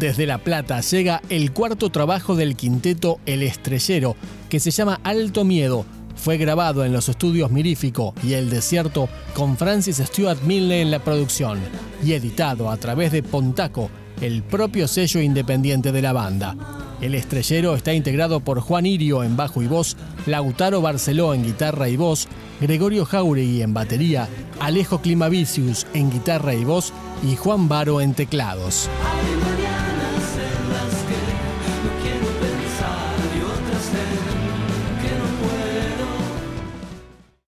Desde La Plata llega el cuarto trabajo del quinteto El Estrellero, que se llama Alto Miedo. Fue grabado en los estudios Mirífico y El Desierto con Francis Stuart Milne en la producción y editado a través de Pontaco, el propio sello independiente de la banda. El estrellero está integrado por Juan Irio en bajo y voz, Lautaro Barceló en guitarra y voz, Gregorio Jauregui en batería, Alejo Climavicius en guitarra y voz y Juan Baro en teclados.